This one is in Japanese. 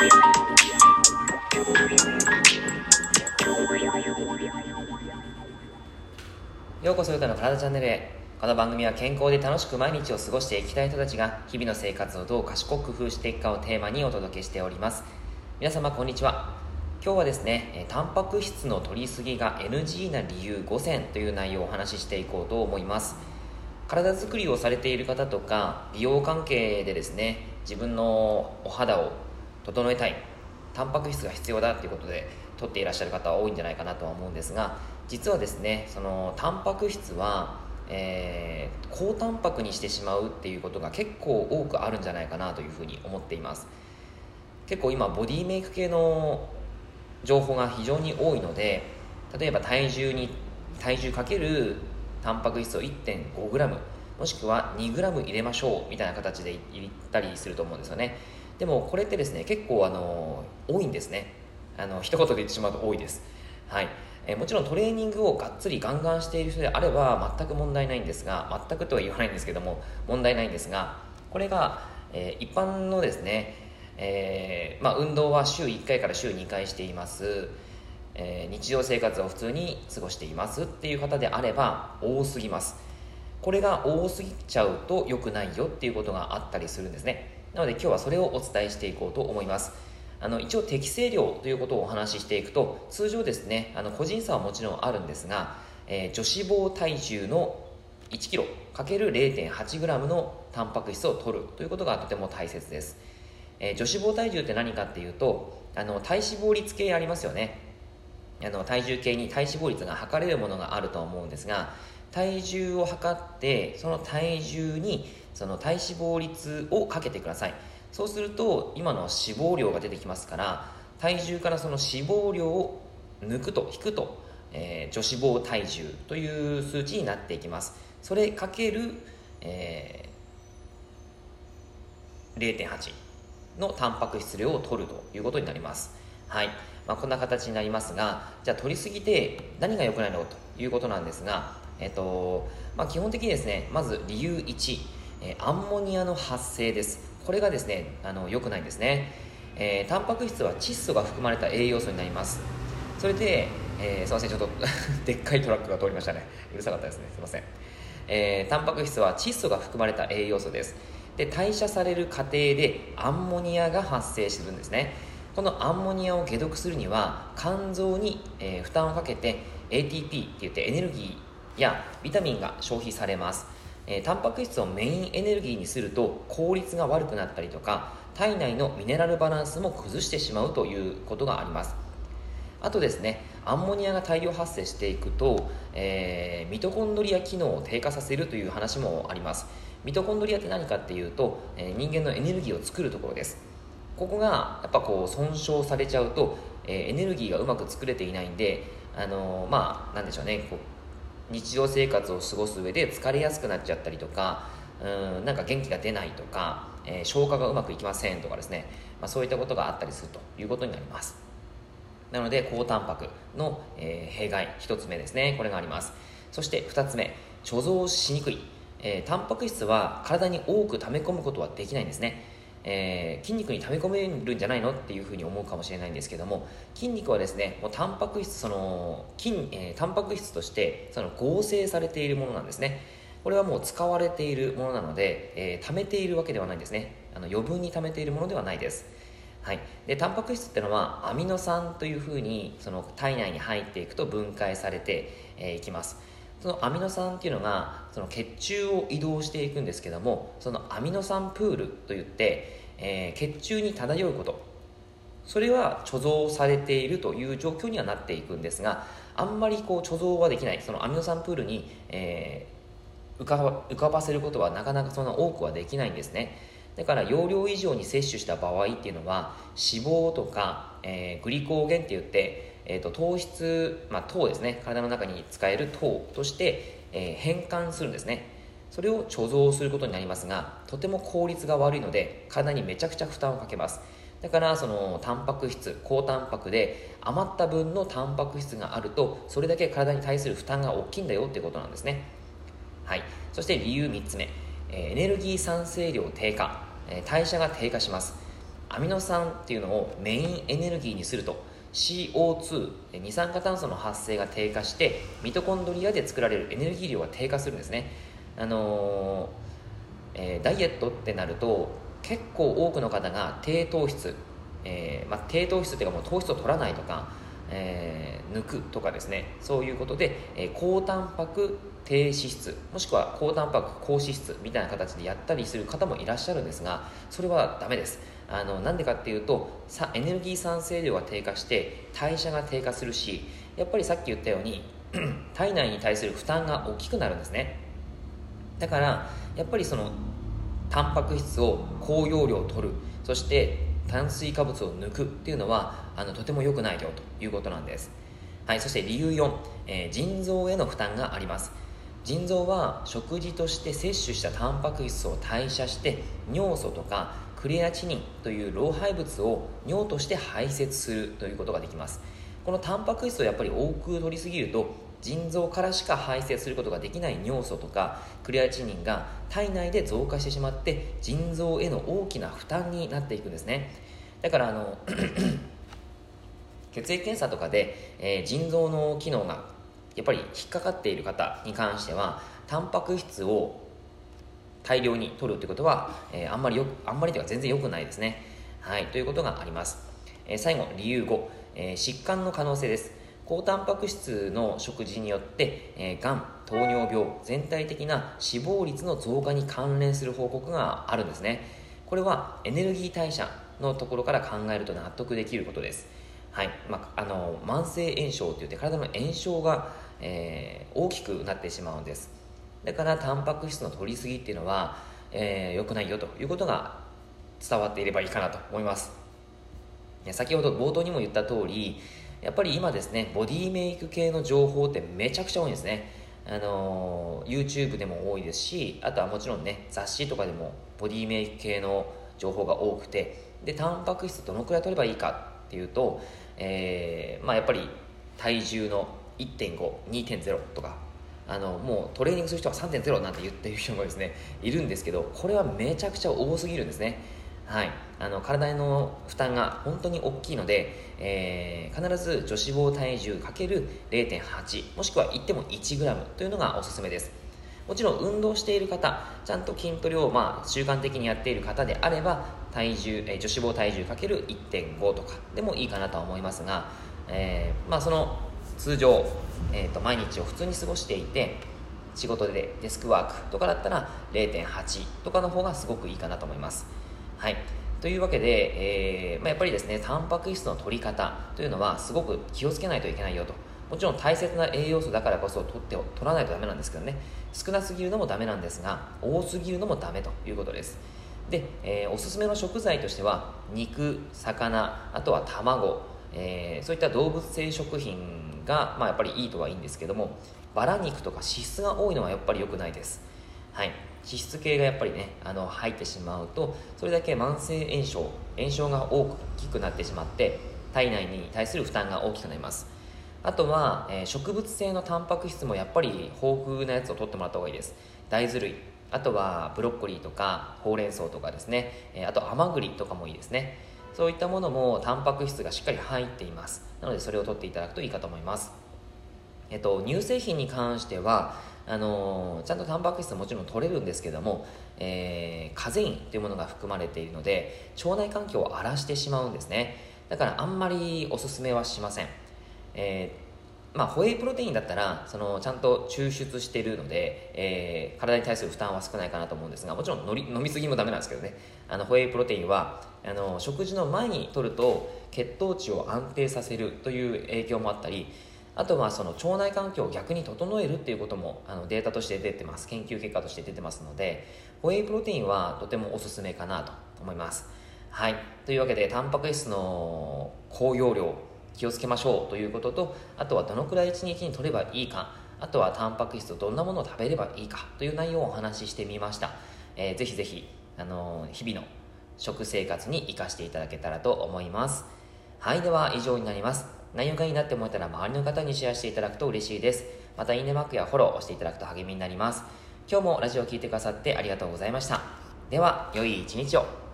ようこそヨタの体チャンネルへ。この番組は健康で楽しく毎日を過ごしていきたい人たちが日々の生活をどう賢く工夫していくかをテーマにお届けしております。皆様こんにちは。今日はですねタンパク質の摂りすぎが NG な理由5選という内容をお話ししていこうと思います。体づくりをされている方とか美容関係でですね自分のお肌を整えたい。タンパク質が必要だということで取っていらっしゃる方は多いんじゃないかなとは思うんですが実はですねそのタンパク質は、えー、高タンパクにしてしまうっていうことが結構多くあるんじゃないかなというふうに思っています。結構今ボディメイク系の情報が非常に多いので例えば体重に体重かけるタンパク質を 1.5g もしくは 2g 入れましょうみたいな形で言ったりすると思うんですよね。でもこれってですね結構あの多いんですね。あの一言で言ってしまうと多いです。はい。えもちろんトレーニングをがっつりガンガンしている人であれば全く問題ないんですが全くとは言わないんですけども問題ないんですがこれが、えー、一般のですね、えー、まあ、運動は週1回から週2回しています、えー、日常生活を普通に過ごしていますっていう方であれば多すぎます。これが多すぎちゃうと良くないよっていうことがあったりするんですね。なので今日はそれをお伝えしていこうと思います。あの一応適正量ということをお話ししていくと通常ですねあの個人差はもちろんあるんですが、えー、女子肪体重の 1kg×0.8g のタンパク質を取るということがとても大切です、えー、女子肪体重って何かっていうとあの体脂肪率計ありますよね。あの体重計に体脂肪率が測れるものがあると思うんですが体重を測ってその体重にその体脂肪率をかけてください。そうすると今の脂肪量が出てきますから体重からその脂肪量を抜くと引くと、えー、女子肪体重という数値になっていきます。それかける、えー、0.8のタンパク質量を取るということになります。はい、まあ、こんな形になりますがじゃあ取りすぎて何が良くないのということなんですがえっとまあ、基本的にですねまず理由1、えー、アンモニアの発生です。これがですねあの良くないんですね、えー、タンパク質は窒素が含まれた栄養素になります。それで、えー、すいませんちょっと でっかいトラックが通りましたね。うるさかったですね。すいません、えー、タンパク質は窒素が含まれた栄養素です。で代謝される過程でアンモニアが発生するんですね。このアンモニアを解毒するには肝臓に、えー、負担をかけて ATP って言ってエネルギーやビタミンが消費されます。えー、タンパク質をメインエネルギーにすると効率が悪くなったりとか体内のミネラルバランスも崩してしまうということがあります。あとですねアンモニアが大量発生していくと、えー、ミトコンドリア機能を低下させるという話もあります。ミトコンドリアって何かっていうと、えー、人間のエネルギーを作るところです。ここがやっぱこう損傷されちゃうと、えー、エネルギーがうまく作れていないんであのまあなんでしょうねこう日常生活を過ごす上で疲れやすくなっちゃったりとかうんなんか元気が出ないとか、えー、消化がうまくいきませんとかですね、まあ、そういったことがあったりするということになります。なので高タンパクの、えー、弊害1つ目ですね。これがあります。そして2つ目。貯蔵しにくい、えー、タンパク質は体に多く溜め込むことはできないんですね。えー、筋肉に溜め込めるんじゃないのっていうふうに思うかもしれないんですけども筋肉はですねもうタンパク質その筋、えー、タンパク質としてその合成されているものなんですね。これはもう使われているものなので、えー、溜めているわけではないんですね。あの余分に溜めているものではないです。はい、でタンパク質っていうのはアミノ酸というふうにその体内に入っていくと分解されてい、えー、きます。そのアミノ酸っていうのがその血中を移動していくんですけどもそのアミノ酸プールといって、えー、血中に漂うこと。それは貯蔵されているという状況にはなっていくんですがあんまりこう貯蔵はできない。そのアミノ酸プールに、えー、浮か浮かばせることはなかなかそんな多くはできないんですね。だから容量以上に摂取した場合っていうのは脂肪とか、えー、グリコーゲンって言って、えーと、糖質、まあ、糖ですね。体の中に使える糖として、えー、変換するんですね。それを貯蔵することになりますがとても効率が悪いので体にめちゃくちゃ負担をかけます。だからそのタンパク質高タンパクで余った分のタンパク質があるとそれだけ体に対する負担が大きいんだよっていうことなんですね。はい。そして理由3つ目。エネルギー産生量低下。代謝が低下します。アミノ酸っていうのをメインエネルギーにすると。CO2 二酸化炭素の発生が低下してミトコンドリアで作られるエネルギー量が低下するんですね。あのー、えー、ダイエットってなると結構多くの方が低糖質、えーまあ、低糖質っていうかもう糖質を取らないとか、えー、抜くとかですね。そういうことで、えー、高タンパク低脂質もしくは高タンパク高脂質みたいな形でやったりする方もいらっしゃるんですがそれはダメです。あのなんでかっていうとさエネルギー産生量が低下して代謝が低下するしやっぱりさっき言ったように 体内に対する負担が大きくなるんですね。だからやっぱりそのタンパク質を高容量取るそして炭水化物を抜くっていうのはあのとても良くないよということなんです。はいそして理由4、えー、腎臓への負担があります。腎臓は食事として摂取したタンパク質を代謝して尿素とかクレアチニンという老廃物を尿として排泄するということができます。このタンパク質をやっぱり多く取りすぎると腎臓からしか排泄することができない尿素とかクレアチニンが体内で増加してしまって腎臓への大きな負担になっていくんですね。だからあの 血液検査とかで、えー、腎臓の機能がやっぱり引っかかっている方に関してはタンパク質を大量に取るということは、えー、あんまりよあんまりというか全然良くないですね。はいということがあります、えー、最後理由5、えー、疾患の可能性です。高タンパク質の食事によって、えー、がん糖尿病全体的な死亡率の増加に関連する報告があるんですね。これはエネルギー代謝のところから考えると納得できることです。はいまあ、あの慢性炎症といって体の炎症がえー、大きくなってしまうんです。だからタンパク質の取りすぎっていうのは良、えー、くないよということが伝わっていればいいかなと思います。先ほど冒頭にも言った通りやっぱり今ですねボディメイク系の情報ってめちゃくちゃ多いんですね。あの YouTube でも多いですしあとはもちろんね雑誌とかでもボディメイク系の情報が多くてでタンパク質どのくらい取ればいいかっていうと、えーまあ、やっぱり体重の1.52.0とかあのもうトレーニングする人は3.0なんて言ってる人もですねいるんですけどこれはめちゃくちゃ多すぎるんですね。はい。あの体の負担が本当に大きいので、えー、必ず女子肪体重 ×0.8 もしくは言っても 1g というのがおすすめです。もちろん運動している方ちゃんと筋トレをまあ習慣的にやっている方であれば体重、えー、女子肪体重 ×1.5 とかでもいいかなとは思いますが、えー、まあその通常、えーと、毎日を普通に過ごしていて仕事でデスクワークとかだったら0.8とかの方がすごくいいかなと思います。はい。というわけで、えーまあ、やっぱりですねタンパク質の取り方というのはすごく気をつけないといけないよと。もちろん大切な栄養素だからこそ取って取らないとダメなんですけどね。少なすぎるのもダメなんですが多すぎるのもダメということです。で、えー、おすすめの食材としては肉魚あとは卵、えー、そういった動物性食品が、まあ、やっぱりいいとはいいんですけどもバラ肉とか脂質が多いのはやっぱり良くないです。はい。脂質系がやっぱりねあの入ってしまうとそれだけ慢性炎症炎症が大きくなってしまって体内に対する負担が大きくなります。あとは、えー、植物性のタンパク質もやっぱり豊富なやつを取ってもらった方がいいです。大豆類。あとはブロッコリーとかほうれん草とかですね、えー、あと甘栗とかもいいですね。そういったものもタンパク質がしっかり入っています。なのでそれを取っていただくといいかと思います。えっと、乳製品に関してはあのちゃんとタンパク質もちろん取れるんですけども、えー、カゼインというものが含まれているので腸内環境を荒らしてしまうんですね。だからあんまりおすすめはしません、えー、まあ、ホエイプロテインだったらそのちゃんと抽出しているので、えー、体に対する負担は少ないかなと思うんですがもちろんのり飲みすぎもダメなんですけどね。あのホエイプロテインはあの食事の前に摂ると血糖値を安定させるという影響もあったりあとはその腸内環境を逆に整えるっていうこともあのデータとして出てます。研究結果として出てますのでホエイプロテインはとてもおすすめかなと思います。はい。というわけでタンパク質の高容量気をつけましょうということとあとはどのくらい1日に取ればいいかあとはタンパク質をどんなものを食べればいいかという内容をお話ししてみました、えー、ぜひぜひあの日々の食生活に生かしていただけたらと思います。はいでは以上になります。内容がいいなって思えたら周りの方にシェアしていただくと嬉しいです。またいいねマークやフォローを押していただくと励みになります。今日もラジオを聴いてくださってありがとうございました。では良い一日を。